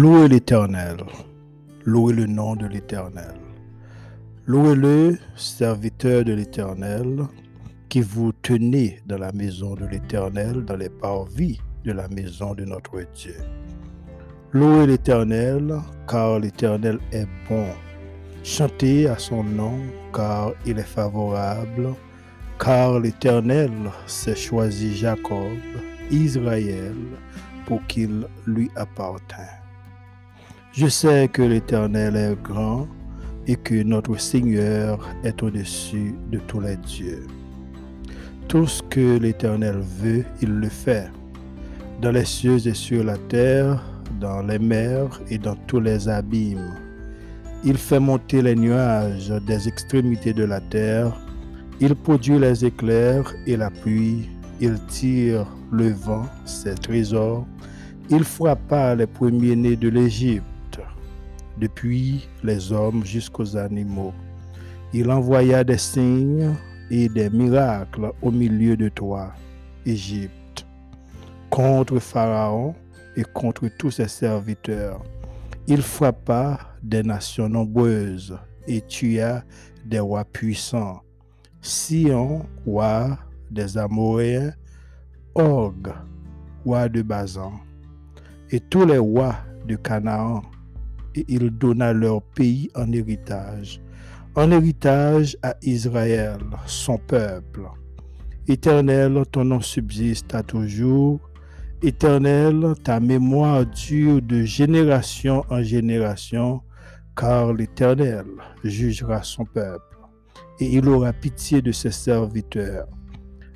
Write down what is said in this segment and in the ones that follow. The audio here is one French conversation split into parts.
Louez l'Éternel, louez le nom de l'Éternel. Louez-le, serviteur de l'Éternel, qui vous tenez dans la maison de l'Éternel, dans les parvis de la maison de notre Dieu. Louez l'Éternel, car l'Éternel est bon. Chantez à son nom, car il est favorable, car l'Éternel s'est choisi Jacob, Israël, pour qu'il lui appartint. Je sais que l'Éternel est grand et que notre Seigneur est au-dessus de tous les dieux. Tout ce que l'Éternel veut, il le fait, dans les cieux et sur la terre, dans les mers et dans tous les abîmes. Il fait monter les nuages des extrémités de la terre, il produit les éclairs et la pluie, il tire le vent, ses trésors, il frappa les premiers-nés de l'Égypte depuis les hommes jusqu'aux animaux. Il envoya des signes et des miracles au milieu de toi, Égypte, contre Pharaon et contre tous ses serviteurs. Il frappa des nations nombreuses et tua des rois puissants. Sion, roi des Amoréens, Og, roi de Bazan, et tous les rois de Canaan et il donna leur pays en héritage, en héritage à Israël, son peuple. Éternel, ton nom subsiste à toujours. Éternel, ta mémoire dure de génération en génération, car l'Éternel jugera son peuple, et il aura pitié de ses serviteurs.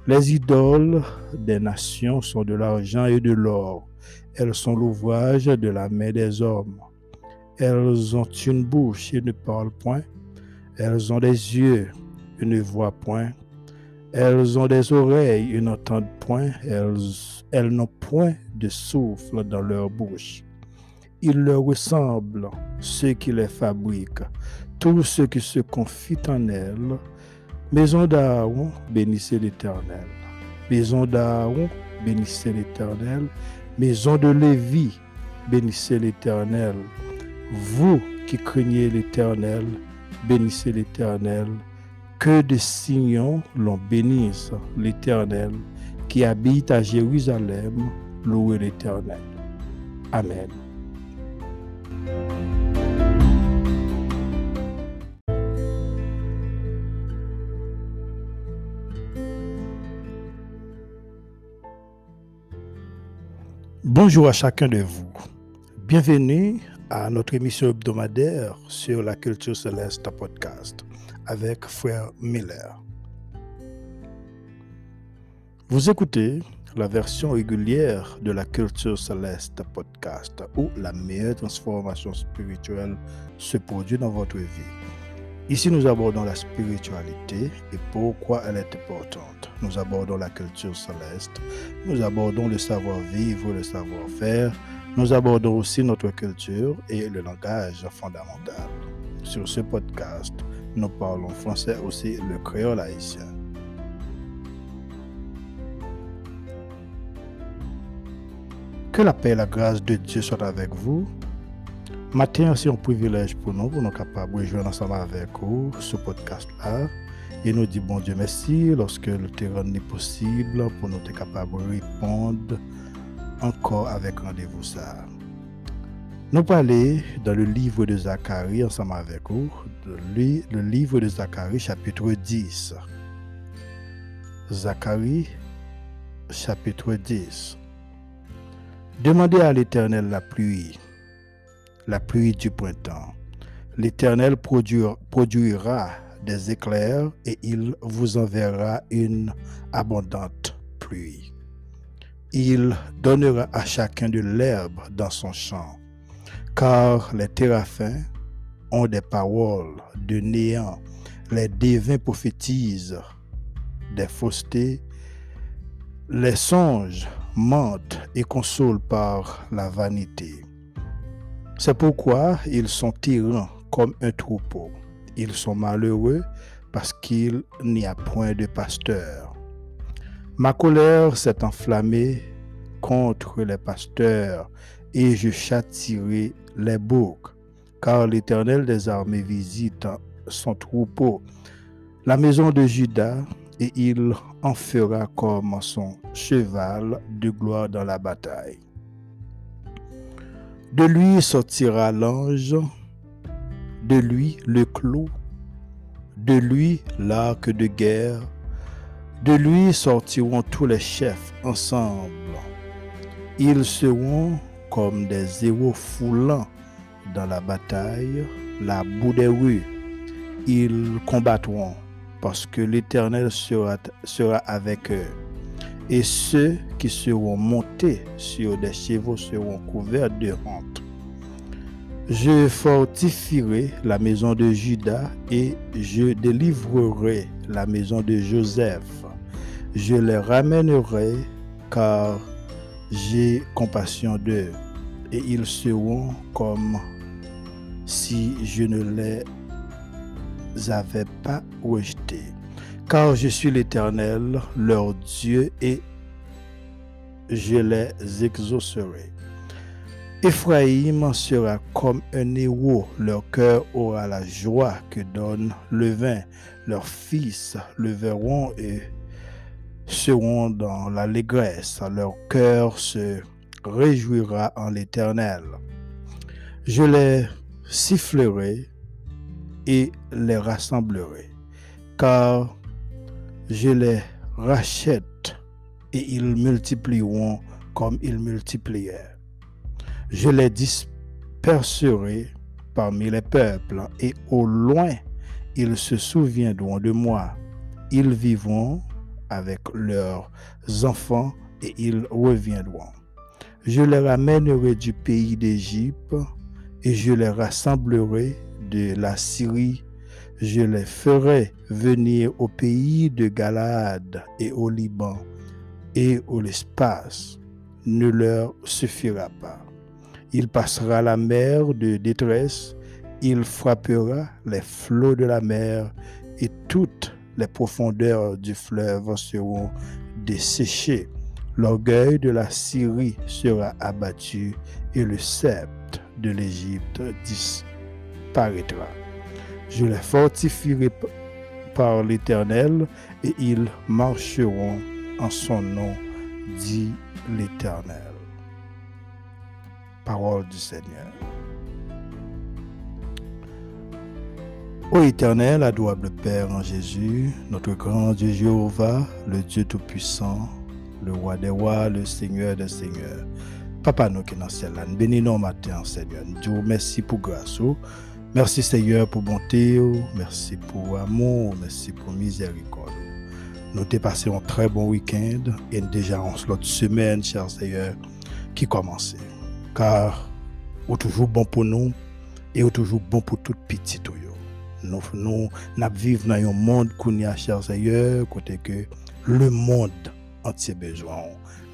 Les idoles des nations sont de l'argent et de l'or. Elles sont l'ouvrage de la main des hommes. Elles ont une bouche et ne parlent point. Elles ont des yeux et ne voient point. Elles ont des oreilles et n'entendent point. Elles, n'ont point de souffle dans leur bouche. Il leur ressemble ceux qui les fabriquent, tous ceux qui se confient en elles. Maison d'Aaron, bénissez l'Éternel. Maison d'Aaron, bénissez l'Éternel. Maison de Lévi, bénissez l'Éternel. Vous qui craignez l'Éternel, bénissez l'Éternel. Que de Sion l'on bénisse, l'Éternel, qui habite à Jérusalem, louez l'Éternel. Amen. Bonjour à chacun de vous. Bienvenue à notre émission hebdomadaire sur la culture céleste podcast avec Frère Miller. Vous écoutez la version régulière de la culture céleste podcast où la meilleure transformation spirituelle se produit dans votre vie. Ici, nous abordons la spiritualité et pourquoi elle est importante. Nous abordons la culture céleste, nous abordons le savoir-vivre, le savoir-faire, nous abordons aussi notre culture et le langage fondamental. Sur ce podcast, nous parlons français aussi le créole haïtien. Que la paix et la grâce de Dieu soient avec vous. Matin, c'est un privilège pour nous, pour nous capables de jouer ensemble avec vous ce podcast-là. Et nous disons bon Dieu merci lorsque le terrain n'est possible pour nous être capables de répondre encore avec rendez-vous ça. Nous parlons dans le livre de Zacharie ensemble avec vous, le livre de Zacharie chapitre 10. Zacharie chapitre 10. Demandez à l'Éternel la pluie, la pluie du printemps. L'Éternel produira des éclairs et il vous enverra une abondante pluie. Il donnera à chacun de l'herbe dans son champ, car les téraphins ont des paroles de néant, les devins prophétisent des faussetés, les songes mentent et consolent par la vanité. C'est pourquoi ils sont tyrans comme un troupeau. Ils sont malheureux parce qu'il n'y a point de pasteur. Ma colère s'est enflammée contre les pasteurs et je châtirai les boucs, car l'Éternel des armées visite son troupeau, la maison de Judas, et il en fera comme son cheval de gloire dans la bataille. De lui sortira l'ange, de lui le clou, de lui l'arc de guerre, de lui sortiront tous les chefs ensemble. Ils seront comme des héros foulants dans la bataille, la boue des rues. Ils combattront parce que l'Éternel sera, sera avec eux. Et ceux qui seront montés sur des chevaux seront couverts de honte. Je fortifierai la maison de Judas et je délivrerai la maison de Joseph. Je les ramènerai car j'ai compassion d'eux et ils seront comme si je ne les avais pas rejetés. Car je suis l'Éternel, leur Dieu, et je les exaucerai. Ephraïm sera comme un héros, leur cœur aura la joie que donne le vin, leurs fils le verront et seront dans l'allégresse, leur cœur se réjouira en l'Éternel. Je les sifflerai et les rassemblerai, car je les rachète et ils multiplieront comme ils multiplièrent. Je les disperserai parmi les peuples et au loin ils se souviendront de moi. Ils vivront avec leurs enfants et ils reviendront. Je les ramènerai du pays d'Égypte et je les rassemblerai de la Syrie. Je les ferai venir au pays de Galade et au Liban et où l'espace ne leur suffira pas. Il passera la mer de détresse, il frappera les flots de la mer et toutes les profondeurs du fleuve seront desséchées. L'orgueil de la Syrie sera abattu et le sceptre de l'Égypte disparaîtra. Je les fortifierai par l'Éternel et ils marcheront en son nom, dit l'Éternel. Parole du Seigneur. Ô Éternel, adorable Père en Jésus, notre grand Dieu Jéhovah, le Dieu Tout-Puissant, le Roi des Rois, le Seigneur des Seigneurs. Papa nous qui dans ciel nous matin, Seigneur. Nous merci pour grâce. Merci Seigneur pour bonté, merci pour amour, merci pour miséricorde. Nous avons passé un très bon week-end et déjà en l'autre semaine, cher Seigneur, qui commence. Car est toujours bon pour nous et est toujours bon pour tout petit. Nous, nous, nous vivons dans un monde qui a, cher Seigneur, côté que le monde entier besoin.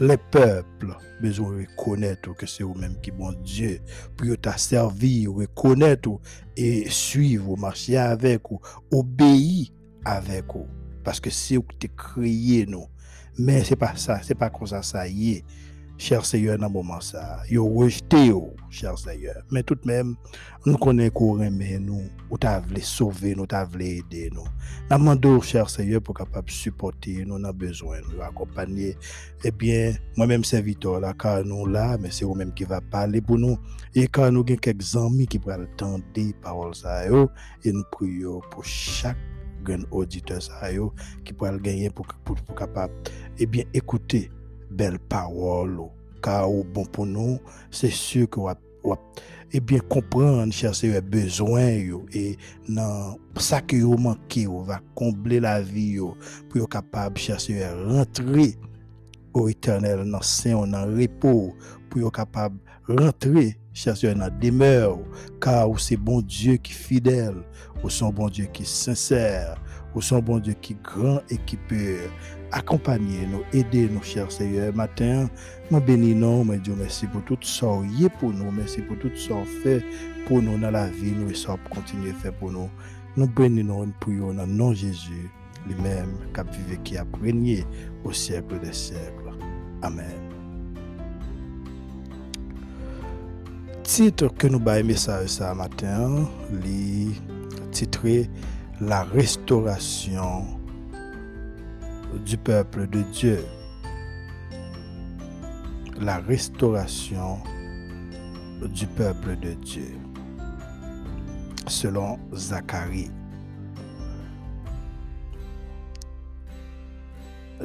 Les peuples besoin de reconnaître que c'est vous-même qui bon Dieu pour t'a servi, reconnaître et suivre, marcher avec vous, obéir avec vous. Parce que c'est vous qui créé nous. Mais c'est pas ça, c'est pas comme ça, ça y est cher Seigneur, dans ce moment ça, yo rejeté, cher Seigneur. Mais tout de même, nous connaissons qu'on aime nous, ou t'as voulu sauver nous, t'as voulu aider nous. Nous demandons, cher Seigneur, pour capable supporter nous, on besoin, nous accompagner. Eh bien, moi-même, serviteur là, car nous là, mais c'est vous-même qui va parler pour nous. Et quand nous avons quelques amis qui pourraient entendre des paroles et nous prions pour chaque auditeur ça, qui pourrait gagner pour, pour, pour capable, eh bien, écouter belle parole, car au bon pour nous, c'est sûr que et bien comprendre, chercher besoin et dans ça que vous manquez, vous va combler la vie pour être capable chercher rentrer au éternel dans saint dans repos pour être capable rentrer chercher dans demeure car c'est bon Dieu qui est fidèle, ou son bon Dieu qui est sincère, ou son bon Dieu qui est grand et qui peut accompagner nous, aider nous, chers Seigneur. Matin, nous bénissons, nous Dieu merci pour tout ça pour nous, merci pour tout ça fait pour nous dans la vie, nous et ça pour continuer à faire pour nous. Nous bénissons, nous prions dans le nom de Jésus, lui-même, qui a vécu, qui a régné au siècle des siècles. Amen. titre que nous avons message ce matin, est titré La restauration du peuple de Dieu. La restauration du peuple de Dieu. Selon Zacharie.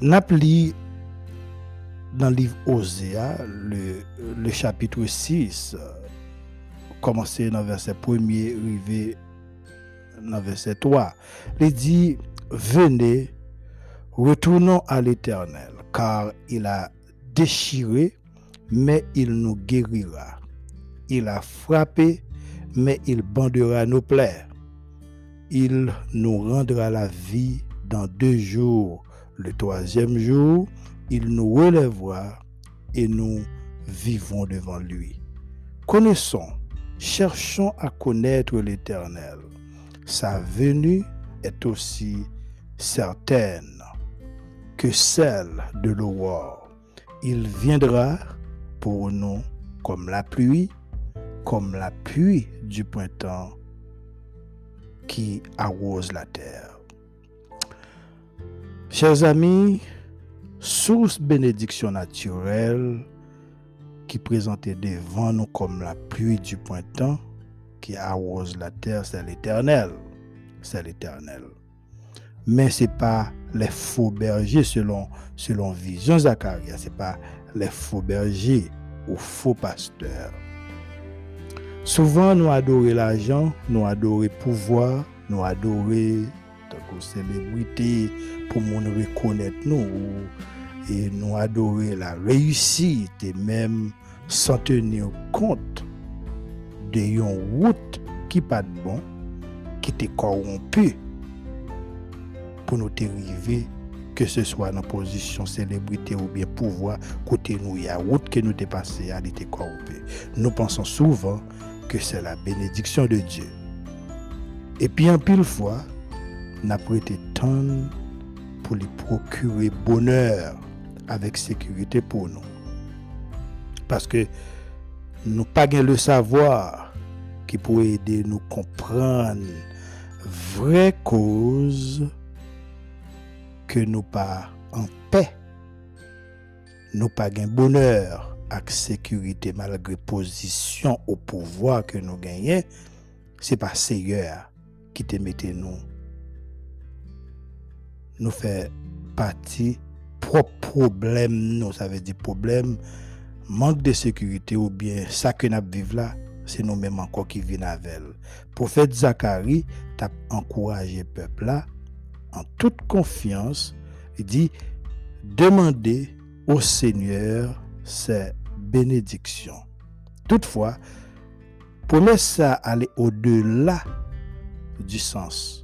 Napli dans le livre Osée, le, chapitre 6, commencé dans le verset 1 arrivé dans verset 3, il dit Venez, retournons à l'Éternel, car il a déchiré, mais il nous guérira. Il a frappé, mais il bandera nos plaies. Il nous rendra la vie dans deux jours. Le troisième jour, il nous relèvera et nous vivons devant lui. Connaissons, cherchons à connaître l'Éternel. Sa venue est aussi certaine que celle de l'aurore. Il viendra pour nous comme la pluie, comme la pluie du printemps qui arrose la terre. Chers amis, source bénédiction naturelle qui présentait devant nous comme la pluie du printemps qui arrose la terre, c'est l'éternel. C'est l'éternel. Mais ce n'est pas les faux bergers selon, selon Vision Zacharia. Ce n'est pas les faux bergers ou faux pasteurs. Souvent, nous adorons l'argent, nous adorons le pouvoir, nous adorons la célébrité pour nous reconnaître nous et nous adorer la réussite et même sans tenir compte de une route qui pas bon, qui était corrompue pour nous arriver que ce soit dans position célébrité ou bien pouvoir, côté nous, il y a route que nous dépassée, elle était corrompue. Nous pensons souvent que c'est la bénédiction de Dieu. Et puis en pile fois, n'a prêté tant pour lui procurer bonheur avec sécurité pour nous. Parce que nous pas le savoir qui pourrait aider nous comprendre vraie cause que nous pas en paix, nous pas gain bonheur avec sécurité malgré position au pouvoir que nous gagnons, c'est pas Seigneur qui te mette nous. Nous fait partie propre problème nous ça veut dire problème manque de sécurité ou bien ça que nous vivons là c'est nous-mêmes encore qui vivons avec prophète Zacharie t'a encouragé le peuple là en toute confiance il dit demandez au Seigneur ses bénédictions toutefois pour ça aller au-delà du sens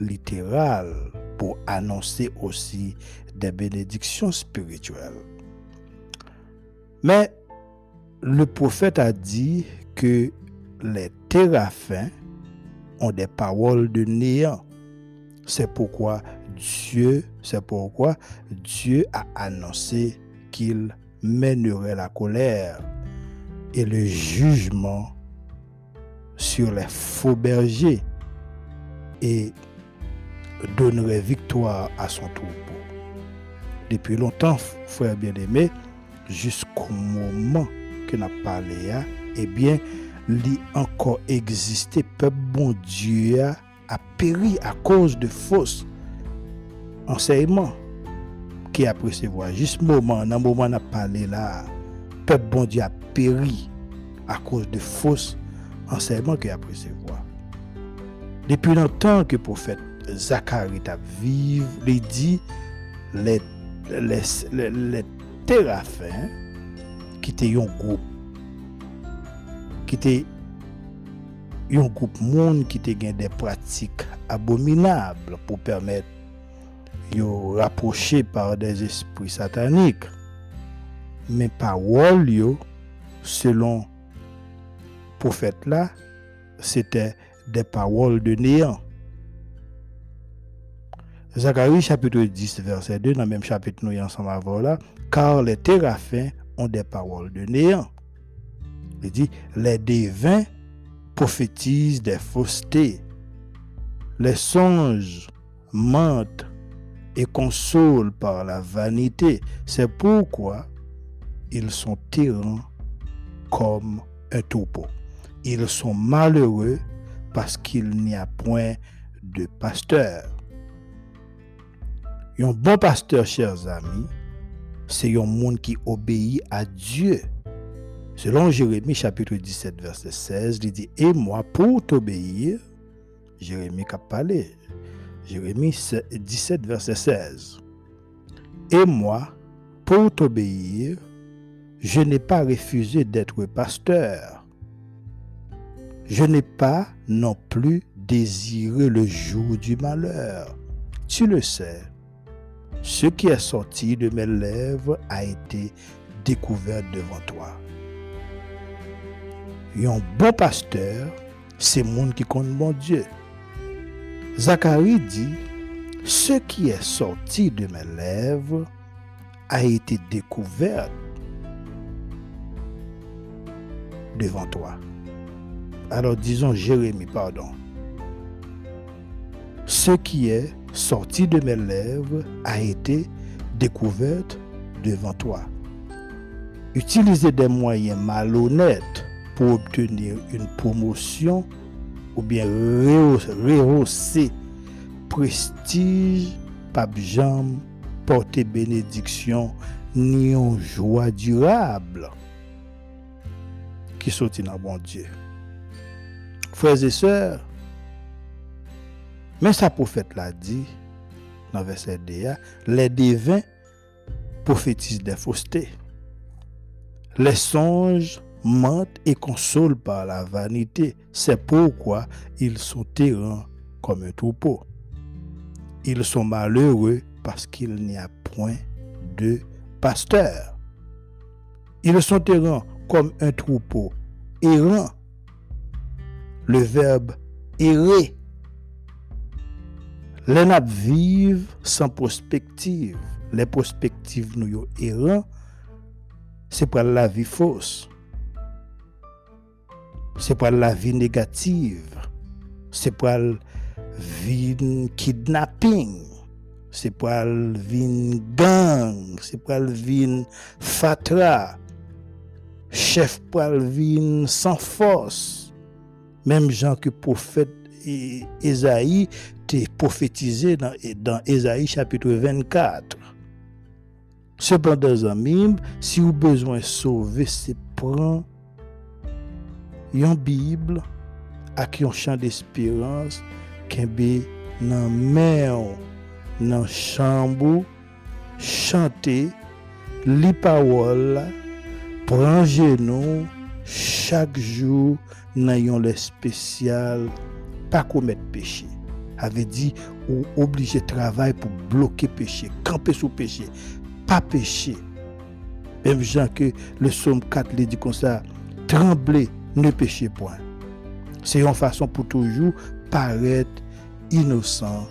littéral pour annoncer aussi des bénédictions spirituelles. Mais le prophète a dit que les téraphins ont des paroles de néant. C'est pourquoi Dieu, c'est pourquoi Dieu a annoncé qu'il mènerait la colère et le jugement sur les faux bergers et donnerait victoire à son troupeau. Depuis longtemps, frère bien-aimé, jusqu'au moment que n'a parlé, eh bien, li encore existé, peuple bon Dieu a péri à cause de fausses enseignements qui a recevoir. Juste moment, dans le moment où on a parlé là, peuple bon Dieu a péri à cause de fausses enseignements qui a recevoir. Depuis longtemps que le prophète Zacharie a vivre, il dit les, les, les, les téraphins qui étaient un groupe, qui étaient un groupe monde qui était des pratiques abominables pour permettre de rapprocher par des esprits sataniques. Mais parole yo, selon prophète là, c'était des paroles de néant. Zacharie chapitre 10, verset 2, dans le même chapitre nous ensemble avant là, car les téraphins ont des paroles de néant. Il dit, les devins prophétisent des faussetés. Les songes mentent et consolent par la vanité. C'est pourquoi ils sont tyrans comme un troupeau. Ils sont malheureux parce qu'il n'y a point de pasteur. Un bon pasteur, chers amis, c'est un monde qui obéit à Dieu. Selon Jérémie chapitre 17, verset 16, il dit, et moi, pour t'obéir, Jérémie qui a parlé, Jérémie 17, verset 16, et moi, pour t'obéir, je n'ai pas refusé d'être pasteur. Je n'ai pas non plus désiré le jour du malheur. Tu le sais, ce qui est sorti de mes lèvres a été découvert devant toi. Un bon pasteur, c'est monde qui compte mon Dieu. Zacharie dit, ce qui est sorti de mes lèvres a été découvert devant toi. Alors disons Jérémie, pardon. Ce qui est sorti de mes lèvres a été découverte devant toi. Utiliser des moyens malhonnêtes pour obtenir une promotion ou bien rehausser prestige, pape Jean, porter bénédiction, ni une joie durable qui sortit dans bon Dieu. Frères et sœurs, mais sa prophète l'a dit dans verset DA, les divins prophétisent des faussetés. Les songes mentent et consolent par la vanité. C'est pourquoi ils sont errants comme un troupeau. Ils sont malheureux parce qu'il n'y a point de pasteur. Ils sont errants comme un troupeau errant. Le verbe errer les nappes vivent sans prospective. Les prospectives nous errant, c'est pas la vie fausse. C'est pas la vie négative. C'est pas la vie kidnapping. Pas la vie gang. Pas la vie fatra. Chef pas la vie sans force. Même gens que prophète Esaïe prophétisé dans, dans Ésaïe chapitre 24. Cependant, amis, si vous avez besoin de sauver, c'est prendre yon Bibl ak yon chan d'espirans kenbe nan meyon nan chanbou chante li pawol pranje nou chak jou nan yon lè spesyal pa komet peche. Ave di ou oblige travay pou bloke peche kampe sou peche, pa peche. Mèm jan ke le som 4 li di kon sa tremble ne péchez point. C'est une façon pour toujours paraître innocent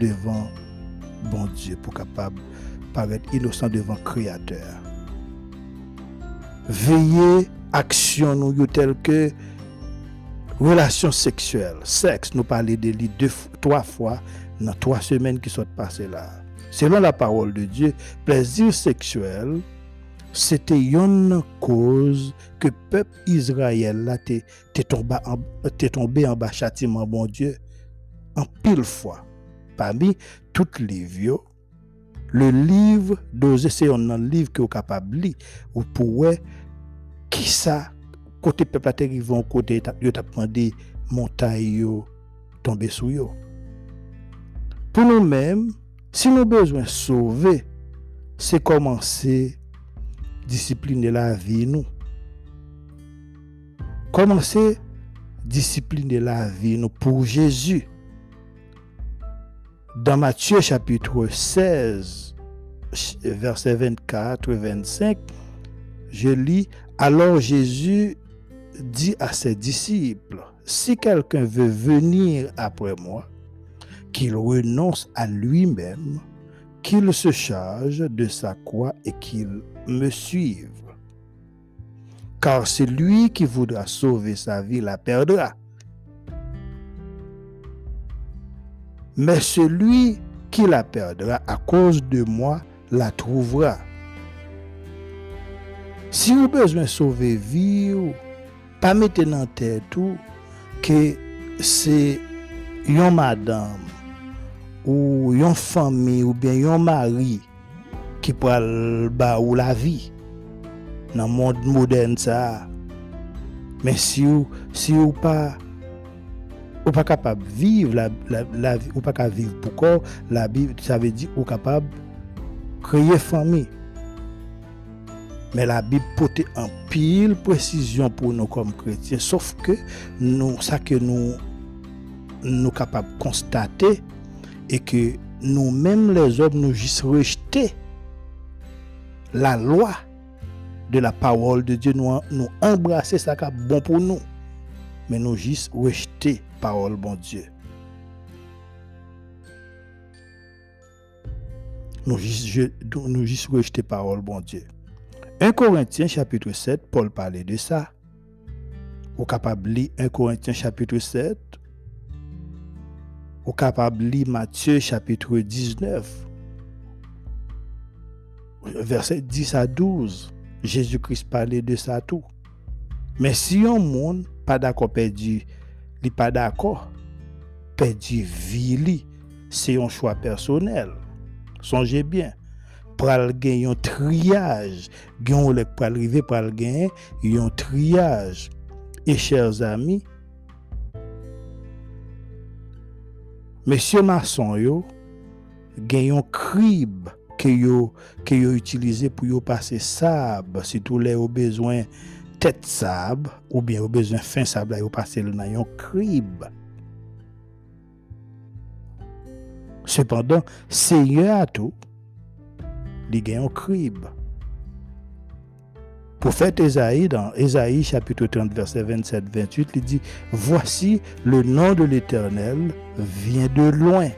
devant bon Dieu, pour capable paraître innocent devant Créateur. Veillez, action nous tel que relation sexuelle, sexe, nous parlons de lui deux, trois fois dans trois semaines qui sont passées là. Selon la parole de Dieu, plaisir sexuel, c'était une cause que le peuple Israël là t'est tombé, en bas châtiment, bon Dieu, en pile fois. Parmi toutes les vieux, le livre d'Osée, c'est un livre que vous capable lire, pouvez, qui ça côté peuple ils vont côté yo t'a demandé montagne tomber sous pour nous-mêmes si nous besoin sauver c'est commencer discipliner la vie nous. Commencer discipliner la vie nous pour Jésus? Dans Matthieu chapitre 16 verset 24 et 25 je lis alors Jésus dit à ses disciples, si quelqu'un veut venir après moi, qu'il renonce à lui-même, qu'il se charge de sa croix et qu'il me suive. car celui qui voudra sauver sa vie la perdra. Mais celui qui la perdra à cause de moi la trouvera. Si besoin de sauver vie, pas mettre dans tête tout que c'est une madame ou une famille ou bien un mari qui peut ba ou la vie dans le monde moderne ça. Mais si vous si ou pas ou pas capable de vivre la, la, la ou pas capable vivre pourquoi la Bible ça veut dire ou capable créer famille. Mais la Bible porte en pile précision pour nous comme chrétiens. Sauf que nous, ça que nous nous capables de constater et que nous-mêmes les hommes nous juste rejeter la loi de la parole de Dieu, nous, nous embrasser ça qui est bon pour nous. Mais nous juste rejeter parole bon Dieu. Nous juste, nous juste parole bon Dieu. 1 Corinthiens chapitre 7, Paul parlait de ça. Ou capable lire 1 Corinthiens chapitre 7. Ou capable lire Matthieu chapitre 19. Verset 10 à 12. Jésus-Christ parlait de ça tout. Mais si un monde pas d'accord perdu, il pas d'accord, perdu c'est un choix personnel. Songez bien pral gen un triage. Gen ou lek pral rive pral gen un triage. Et chers amis, Monsieur maçon yo, gen yon que yo, que yo utilize pour yo passer sable, si tous les au besoin tête sable, ou bien au besoin fin sable, yo passer dans yon crib. Cependant, Seigneur a tout, li gen un crib. Prophète Esaïe, dans Esaïe chapitre 30, verset 27-28, il dit, Voici le nom de l'Éternel vient de loin.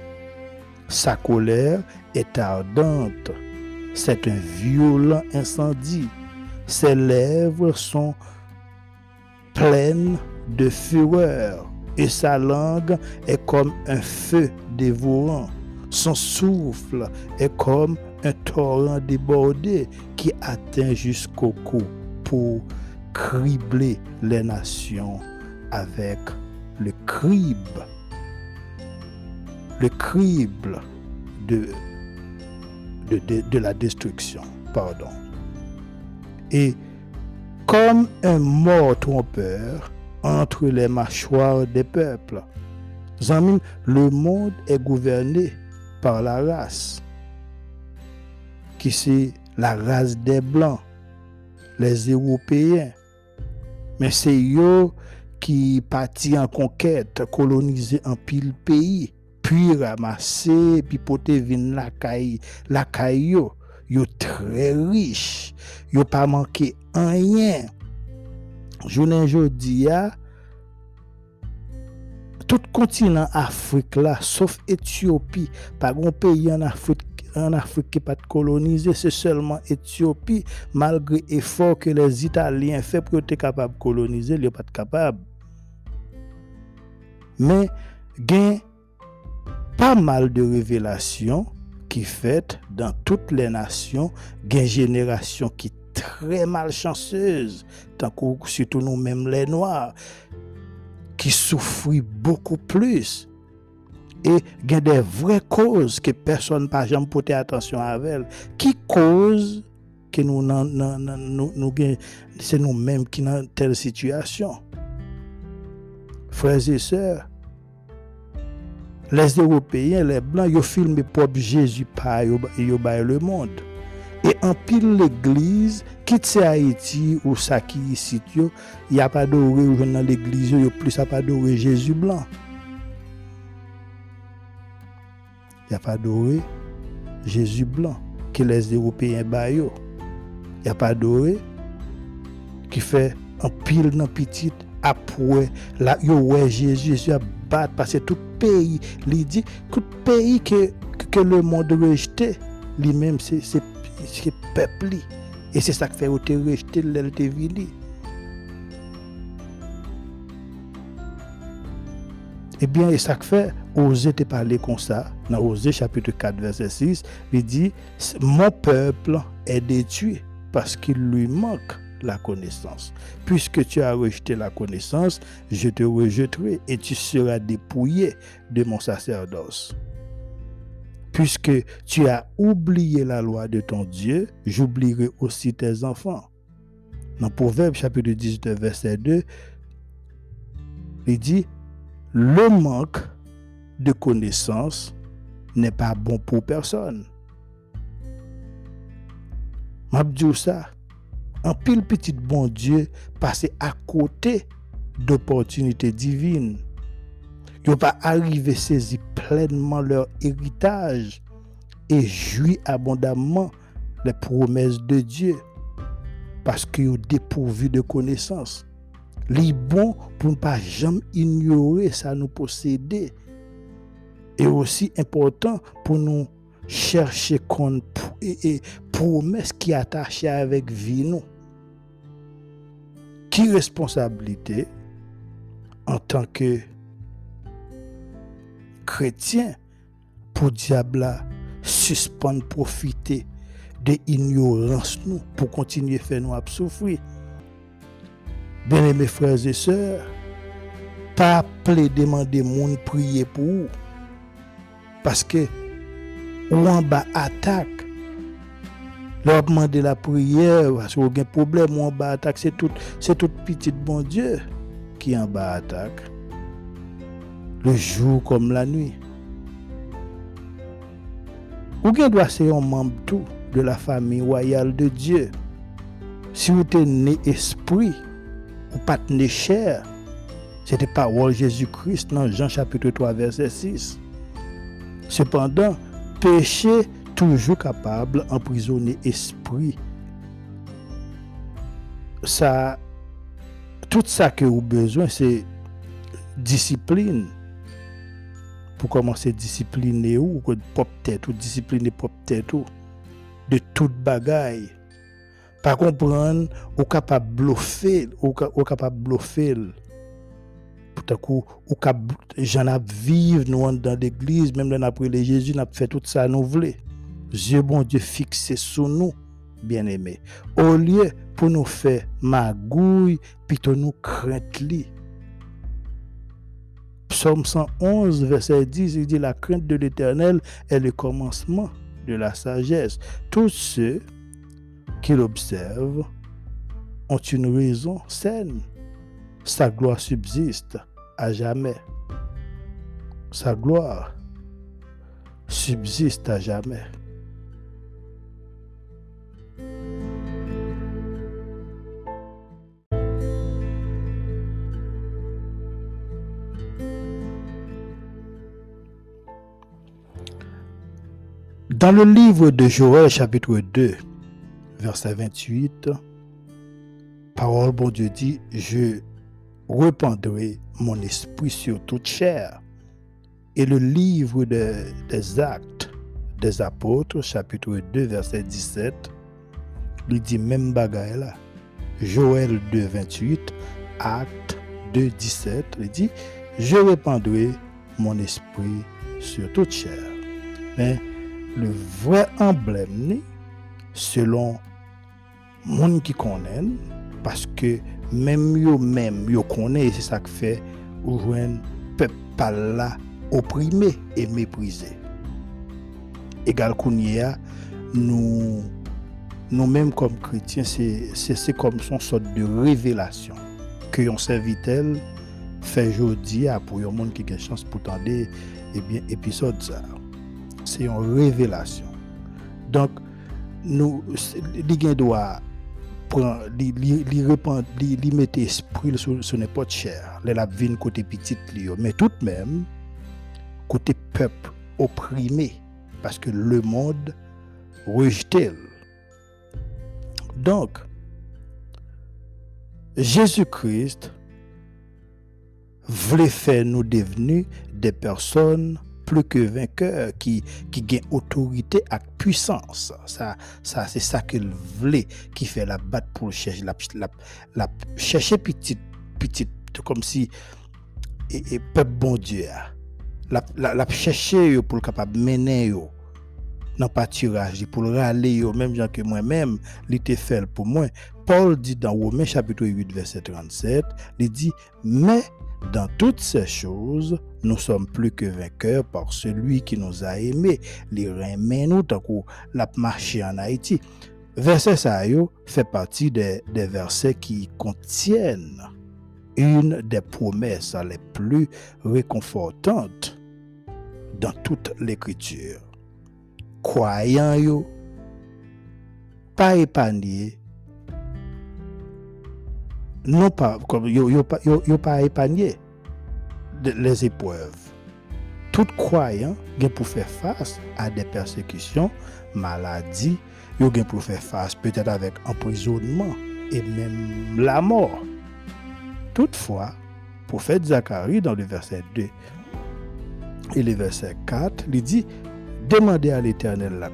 Sa colère est ardente. C'est un violent incendie. Ses lèvres sont pleines de fureur et sa langue est comme un feu dévorant. Son souffle est comme un torrent débordé qui atteint jusqu'au cou pour cribler les nations avec le crible, le crible de, la destruction. Pardon. Et comme un mort trompeur entre les mâchoires des peuples, le monde est gouverné par la race qui c'est la race des Blancs, les Européens. Mais c'est eux qui partis en conquête, colonisé un pile pays, puis ramasser, puis porter vin la caille, la caille yo, très riche, yo pas manqué rien. Journée jodi a, tout continent Afrique sauf Éthiopie, pas un pays en Afrique en Afrique qui pas colonisé, c'est seulement Éthiopie, malgré l'effort que les Italiens font pour être capables de coloniser, ils ne pas capable. Mais a pas mal de révélations qui fait dans toutes les nations, une génération qui très malchanceuse, tant que surtout nous-mêmes les Noirs, qui souffrent beaucoup plus et il y a des vraies causes que personne n'a jamais porté attention à elles. Qui cause que nous, nous, nous, c'est nous-mêmes qui dans telle situation? Frères et sœurs, Les Européens, les Blancs, ils filment propre Jésus par le monde. Et en pile l'église, quitte Haïti ou ça qui ici, il n'y a pas d'oré ou dans l'église, il n'y a plus à pas d'oré Jésus blanc. Il n'y a pas d'oré Jésus blanc que les Européens baillent. Il n'y a pas d'oré qui fait en pile dans petite après, là, il y a Jésus, Jésus a battu parce que tout pays, il dit, tout pays que, que le monde rejeté, lui-même, c'est peuple. Et c'est ça qui fait rejeter rejeté l'Eltevili. Eh bien, et ça fait, Osée te parler comme ça, dans Osée chapitre 4, verset 6, il dit, mon peuple est détruit parce qu'il lui manque la connaissance. Puisque tu as rejeté la connaissance, je te rejetterai et tu seras dépouillé de mon sacerdoce. Puisque tu as oublié la loi de ton Dieu, j'oublierai aussi tes enfants. Dans Proverbe chapitre 19 verset 2, il dit, le manque de connaissance n'est pas bon pour personne. Mabdiou ça, un pile petit bon Dieu passé à côté d'opportunités divines. Ils n'ont pas arrivé à saisir pleinement leur héritage et jouir abondamment les promesses de Dieu parce qu'ils ont dépourvu de connaissances. Li bon pour ne pas jamais ignorer ça nous posséder. Et aussi important pour nous chercher qu'on et, promesse qui est attachée avec vie nous. Qui responsabilité en tant que chrétien pour diable suspendre profiter de ignorance nous pour continuer à faire nous souffrir. Bien mes frères et sœurs, pas appeler demander monde prier pour vous. Parce que ou en bas attaque. Leur demander la prière, parce qu'il y a un problème, en bas attaque, c'est tout, c'est tout petit bon Dieu qui en bas attaque. Le jour comme la nuit. Ou bien doit ser un membre tout de la famille royale de Dieu. Si vous êtes né esprit, ou pas né chair, c'était parole Jésus-Christ dans Jean chapitre 3 verset 6. Cependant, péché toujours capable d'emprisonner esprit. Ça, tout ça que vous besoin, c'est discipline. Pour commencer à discipliner ou propre tête ou discipliner propre tête de toute bagaille. Pas comprendre, ou capable bluffer, ou capable bluffer tout coup, ou j'en ai vivre nous dans l'église, même dans après les Jésus, n'a fait tout ça nous voulons. Dieu bon Dieu fixé sur nous, bien aimé. Au lieu pour nous faire magouille, plutôt nous crainte li. Psaume 111, verset 10, il dit La crainte de l'Éternel est le commencement de la sagesse. Tous ceux qui l'observent ont une raison saine sa gloire subsiste à jamais. Sa gloire subsiste à jamais. Dans le livre de Joël chapitre 2, verset 28, parole bon Dieu dit, je rependrai mon esprit sur toute chair. Et le livre des actes des apôtres, chapitre 2, verset 17, il dit même bagaille. Joël 2, 28, acte 2, 17, il dit, je répandrai mon esprit sur toute chair. Mais le vwe emblem ni, selon moun ki konen, paske menm yo menm yo konen, e se sa k fe ou jwen pep pala oprime e meprize. Egal kounye ya, nou nou menm kom kretien, se se kom son sot de revelasyon, ke yon servitel fe jodi ya pou yon moun ki gen chans pou tande eh ebyen episod sa. C'est une révélation. Donc nous les doit prend li li li repent li, li mette esprit sur, n'importe cher les la vin côté petit li mais tout de même côté peuple opprimé parce que le monde rejeté donc Jésus-Christ voulait faire nous devenir des personnes plus que vainqueur, qui, qui gagne autorité et puissance. Ça, ça c'est ça qu'il voulait, qui fait la batte pour chercher, la, la, la chercher petite, petite, comme si et, peuple bon Dieu. La, la, la chercher pour le capable mener yo dans pâturage pour le râler yo même gens que moi-même l'été fait pour moi Paul dit dans Romains chapitre 8 verset 37 il dit mais dans toutes ces choses, nous sommes plus que vainqueurs par celui qui nous a aimés. Les remet nous tant qu'on l'a marché en Haïti. Verset ça fait partie des, versets qui contiennent une des promesses les plus réconfortantes dans toute l'écriture. Croyant yo, pas épargné, non pas, comme yo, yo pas épargné les épreuves. Tout croyant gen pour faire face à des persécutions, maladies, yo gen pour faire face peut-être avec emprisonnement et même la mort. Toutefois, prophète Zacharie dans le verset 2 et le verset 4, il dit, demandez à l'Éternel la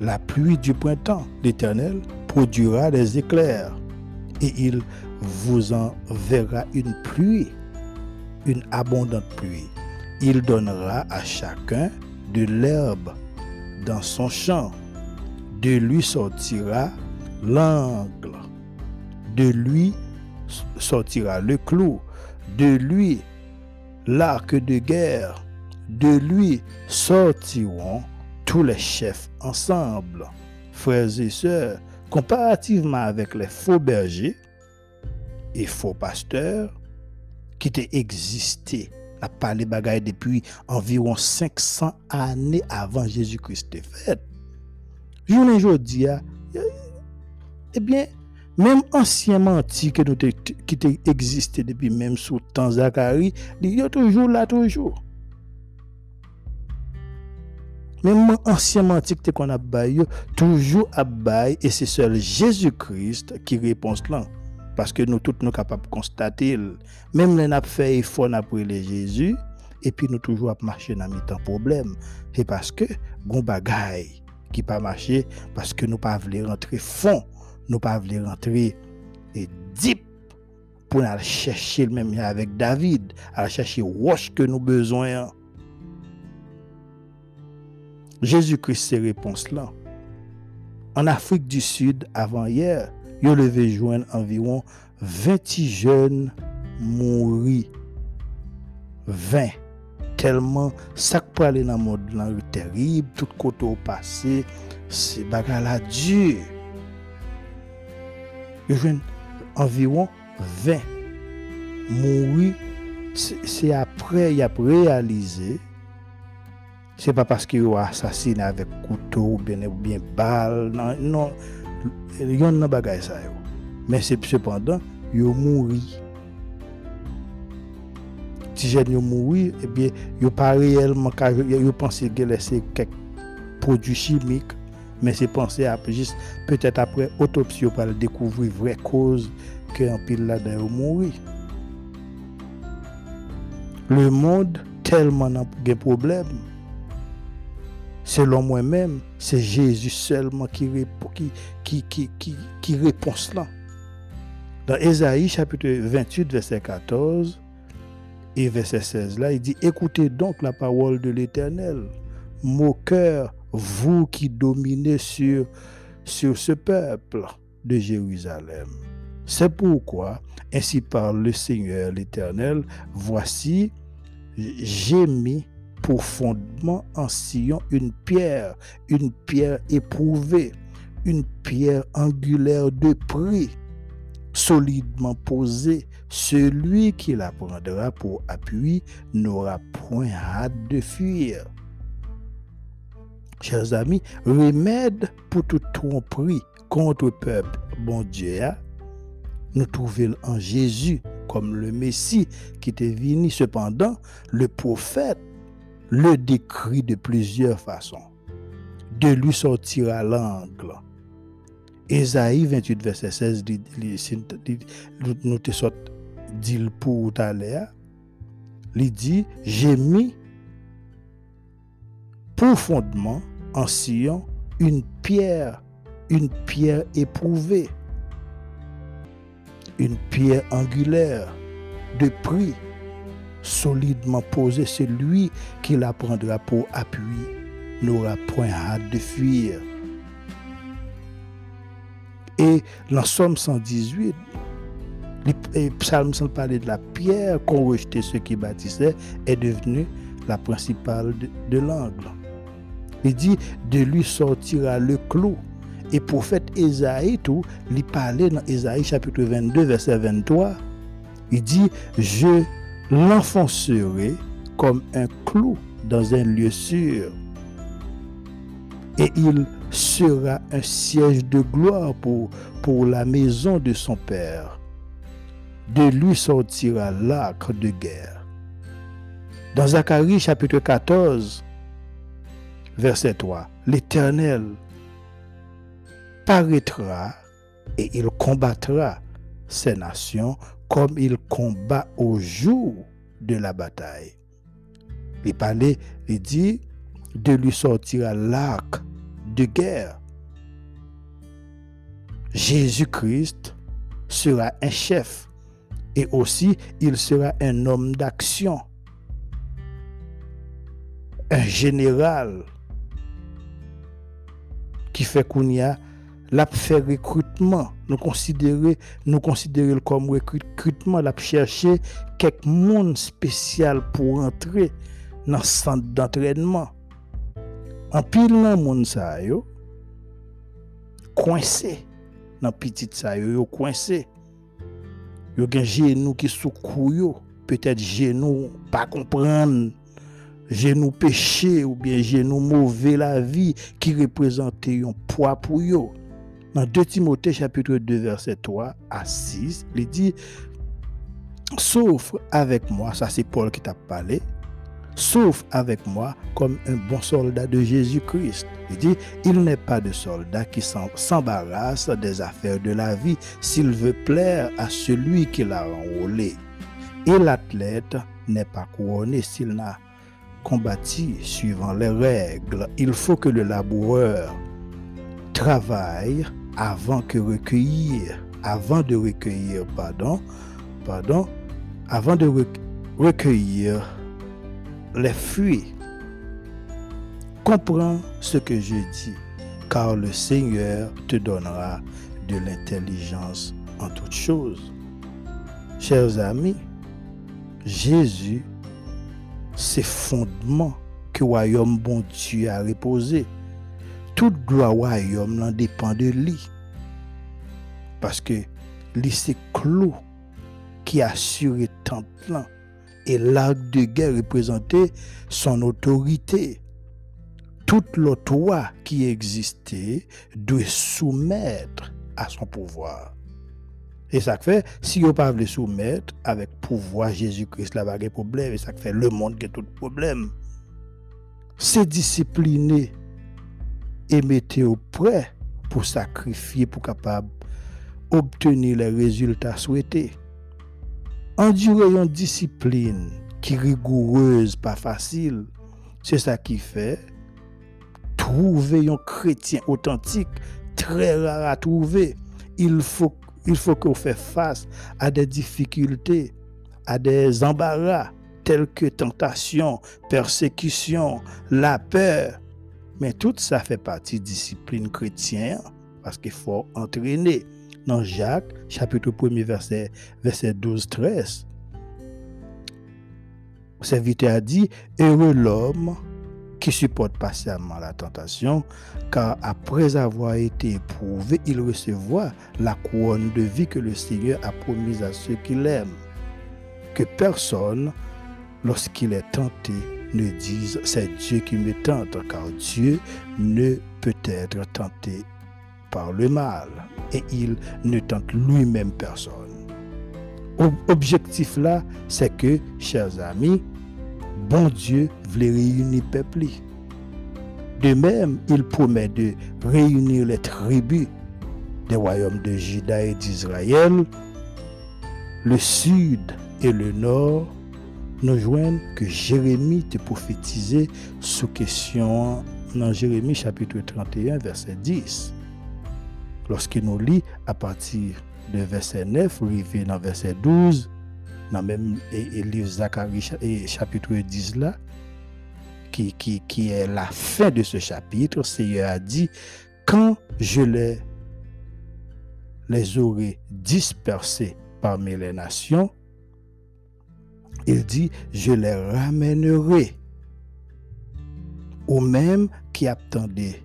la pluie du printemps. L'Éternel produira des éclairs et il vous enverra une pluie, une abondante pluie. Il donnera à chacun de l'herbe dans son champ. De lui sortira l'angle. De lui sortira le clou. De lui l'arc de guerre. De lui sortiront tous les chefs ensemble, frères et sœurs, comparativement avec les faux bergers et faux pasteurs qui étaient existé, n'a pas les bagailles depuis environ 500 années avant Jésus-Christ fait. Journée aujourd'hui, eh bien, même ancien menti qui existé depuis même sous temps Zacharie, il est toujours là, toujours. Même ancien mantique te qu'on a baillé, toujours à bail, et c'est seul Jésus-Christ qui répond là. Parce que nous tous nous capables de constater, même les nappes fait effort après les Jésus, et puis nous toujours à marcher dans temps problème. C'est parce que, gon bagaille qui pas marché, parce que nous pas voulu rentrer fond, nous pas voulu rentrer et deep pour aller chercher le même avec David, aller chercher roche que nous besoin. Jésus-Christ ces réponses-là. En Afrique du Sud, avant hier, il levé joindre environ 20 jeunes mourir. 20. Tellement, ça peut aller dans le monde terrible, tout côté au passé, c'est bagarre dur. Il environ 20 mourir. C'est après, il a réalisé c'est pas parce qu'il a assassiné avec couteau ou bien, balle. Non, non. Il y a un bagage ça. Mais cependant, il a mouru. Si j'ai mouru, eh bien, il pas réellement, il pensé qu'il laissé quelques produits chimiques. Mais pensé après, juste peut-être après autopsie, pour découvrir vraie cause que un pile là-dedans mouru. Le monde tellement a des problèmes Selon moi-même, c'est Jésus seulement qui, qui, qui, qui, qui répond cela. Dans Ésaïe chapitre 28, verset 14 et verset 16, là, il dit, écoutez donc la parole de l'Éternel, moqueur, vous qui dominez sur, sur ce peuple de Jérusalem. C'est pourquoi, ainsi parle le Seigneur l'Éternel, voici, j'ai mis pour fondement en sillon une pierre, une pierre éprouvée, une pierre angulaire de prix, solidement posée. Celui qui la prendra pour appui n'aura point hâte de fuir. Chers amis, remède pour toute tromperie contre le peuple, bon Dieu, hein? nous trouvons en Jésus comme le Messie qui était venu. Cependant, le prophète le décrit de plusieurs façons. De lui sortira l'angle. Ésaïe 28, verset 16, nous te sort dit pour l'heure. Il dit J'ai mis profondément en Sion une pierre, une pierre éprouvée. une pierre angulaire de prix solidement posée, c'est lui qui la prendra pour appui, n'aura point hâte de fuir. Et dans Somme 118, le psalme sans de la pierre qu'ont rejeté ceux qui bâtissaient est devenue la principale de, l'angle. Il dit, de lui sortira le clou. Et prophète Esaïe, tout, il parlait dans Esaïe chapitre 22, verset 23. Il dit, je l'enfoncerai comme un clou dans un lieu sûr. Et il sera un siège de gloire pour, la maison de son Père. De lui sortira l'acre de guerre. Dans Zacharie chapitre 14, verset 3, l'Éternel paraîtra et il combattra ces nations comme il combat au jour de la bataille. Il parlait, il dit, de lui sortira l'arc de guerre. Jésus-Christ sera un chef et aussi il sera un homme d'action, un général qui fait qu'on y a l'a fait recrutement. Nous considérer, nous considérer comme recrutement, l'a chercher quelques monde spécial pour entrer dans le centre d'entraînement. En pile nan moun sa yo, coincé dans petit sa yo, coincé. Yo gen genou qui sous yo, peut-être genou pas comprendre, genou péché ou bien genou mauvais la vie qui représente un poids pour yo. Dans 2 Timothée chapitre 2 verset 3 à 6, il dit Sauf avec moi, ça c'est Paul qui t'a parlé, sauf avec moi comme un bon soldat de Jésus-Christ. Il dit, il n'est pas de soldat qui s'embarrasse des affaires de la vie s'il veut plaire à celui qui l'a enrôlé. Et l'athlète n'est pas couronné s'il n'a combattu suivant les règles. Il faut que le laboureur travaille avant de recueillir, pardon, pardon, avant de recueillir les fruits. Comprends ce que je dis, car le Seigneur te donnera de l'intelligence en toutes choses. Chers amis, Jésus, c'est fondement que royaume bon Dieu a reposé. Toute gloire royaume n'en dépend de lui. Parce que lui, c'est clos qui assure tant plein et l'arc de guerre représentait son autorité. Toute l'autorité qui existait doit soumettre à son pouvoir. Et ça fait, si vous pas le soumettre avec pouvoir Jésus-Christ, là, pas problème. Et ça fait le monde qui a tout problème. C'est discipliner et mettre au prêt pour sacrifier, pour capable obtenir les résultats souhaités endurer une discipline qui est rigoureuse, pas facile, c'est ça qui fait trouver un chrétien authentique très rare à trouver. Il faut, il faut qu'on fasse face à des difficultés, à des embarras tels que tentation, persécution, la peur. Mais tout ça fait partie de discipline chrétienne parce qu'il faut entraîner dans Jacques, chapitre 1 verset, verset 12-13. Le serviteur a dit, heureux l'homme qui supporte patiemment la tentation, car après avoir été éprouvé, il recevra la couronne de vie que le Seigneur a promise à ceux qui l'aiment. Que personne, lorsqu'il est tenté, ne dise c'est Dieu qui me tente, car Dieu ne peut être tenté par le mal et il ne tente lui-même personne. Objectif là, c'est que, chers amis, bon Dieu voulait réunir peuple. De même, il promet de réunir les tribus des royaumes de Juda et d'Israël, le sud et le nord, nous joignent que Jérémie te prophétisé sous question dans Jérémie chapitre 31, verset 10 lorsqu'il nous lit à partir de verset 9, arrivé dans verset 12, dans même livre Zacharie chapitre 10 là, qui, qui, qui est la fin de ce chapitre, Seigneur a dit, quand je les, les aurai dispersés parmi les nations, il dit, je les ramènerai ou même qui attendait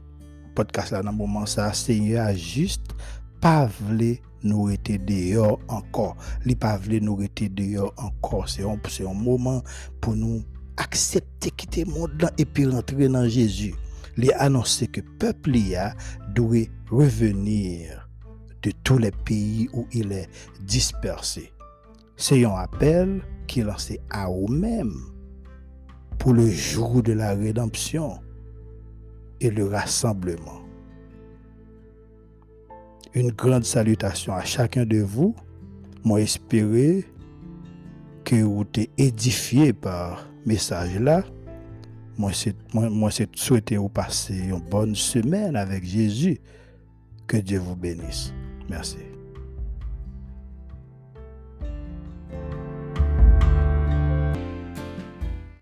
podcast là dans moment ça Seigneur juste pas voulu nous rester dehors encore. Il pas nous dehors encore. C'est un, moment pour nous accepter quitter le monde et puis rentrer dans Jésus. Il a annoncé que le peuple doit revenir de tous les pays où il est dispersé. C'est un appel qui lancé à vous-même pour le jour de la rédemption et le rassemblement. Une grande salutation à chacun de vous. Moi, espérer que vous êtes édifié par message là. Moi, c'est souhaiter vous passer une bonne semaine avec Jésus. Que Dieu vous bénisse. Merci.